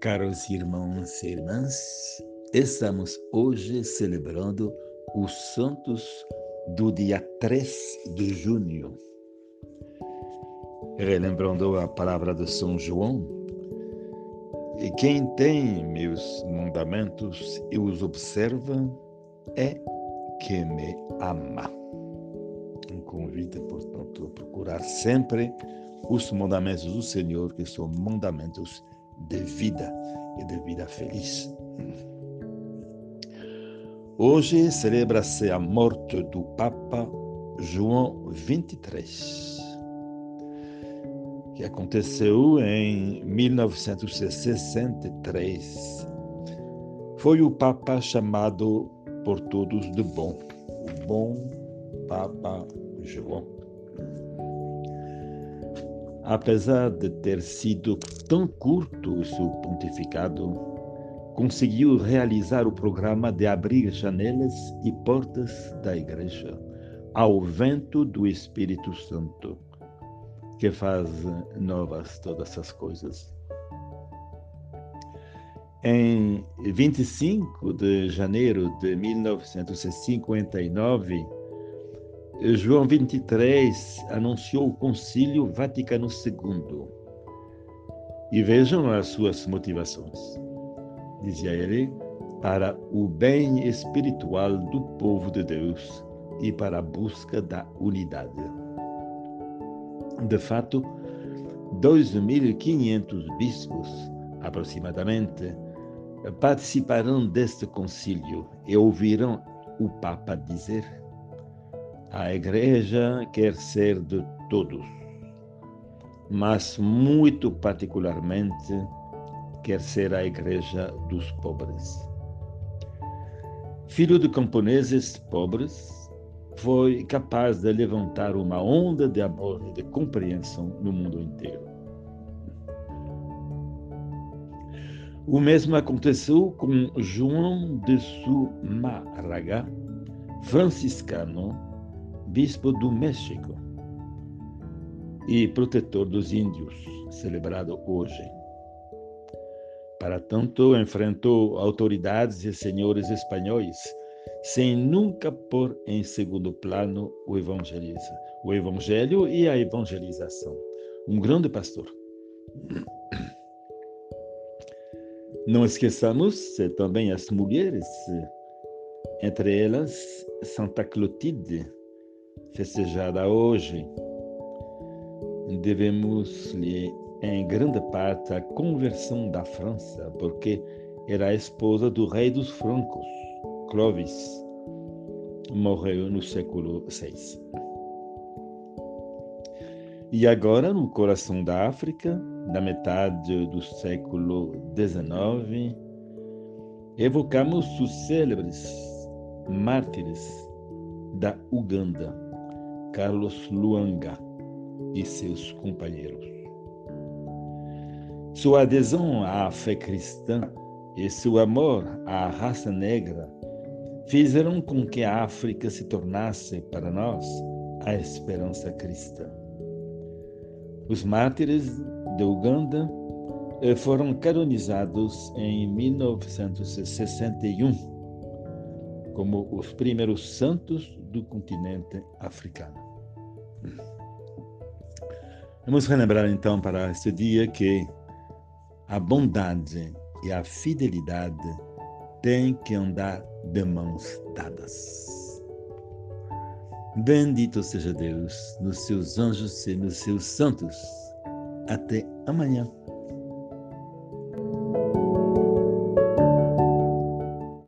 Caros irmãos e irmãs, estamos hoje celebrando os santos do dia 3 de junho. Relembrando a palavra de São João, e quem tem meus mandamentos e os observa é que me ama. Um convite, portanto, a procurar sempre os mandamentos do Senhor, que são mandamentos de vida e de vida feliz. Hoje celebra-se a morte do Papa João XXIII, que aconteceu em 1963. Foi o Papa chamado por todos de bom, o bom Papa João apesar de ter sido tão curto o seu pontificado, conseguiu realizar o programa de abrir janelas e portas da Igreja ao vento do Espírito Santo, que faz novas todas as coisas. Em 25 de janeiro de 1959, João 23 anunciou o Concílio Vaticano II. E vejam as suas motivações. Dizia ele, para o bem espiritual do povo de Deus e para a busca da unidade. De fato, 2.500 bispos, aproximadamente, participarão deste concílio e ouviram o Papa dizer a igreja quer ser de todos, mas muito particularmente quer ser a igreja dos pobres. Filho de camponeses pobres, foi capaz de levantar uma onda de amor e de compreensão no mundo inteiro. O mesmo aconteceu com João de Sumaraga, franciscano, bispo do México e protetor dos índios, celebrado hoje. Para tanto, enfrentou autoridades e senhores espanhóis, sem nunca pôr em segundo plano o evangeliza, o evangelho e a evangelização. Um grande pastor. Não esqueçamos também as mulheres, entre elas Santa Clotilde, festejada hoje, devemos-lhe em grande parte a conversão da França, porque era a esposa do rei dos francos, Clovis, morreu no século VI. E agora, no coração da África, na metade do século XIX, evocamos os célebres mártires da Uganda Carlos Luanga e seus companheiros. Sua adesão à fé cristã e seu amor à raça negra fizeram com que a África se tornasse para nós a esperança cristã. Os mártires de Uganda eh, foram canonizados em 1961 como os primeiros santos do continente africano. Vamos relembrar então para este dia que a bondade e a fidelidade têm que andar de mãos dadas. Bendito seja Deus nos seus anjos e nos seus santos. Até amanhã.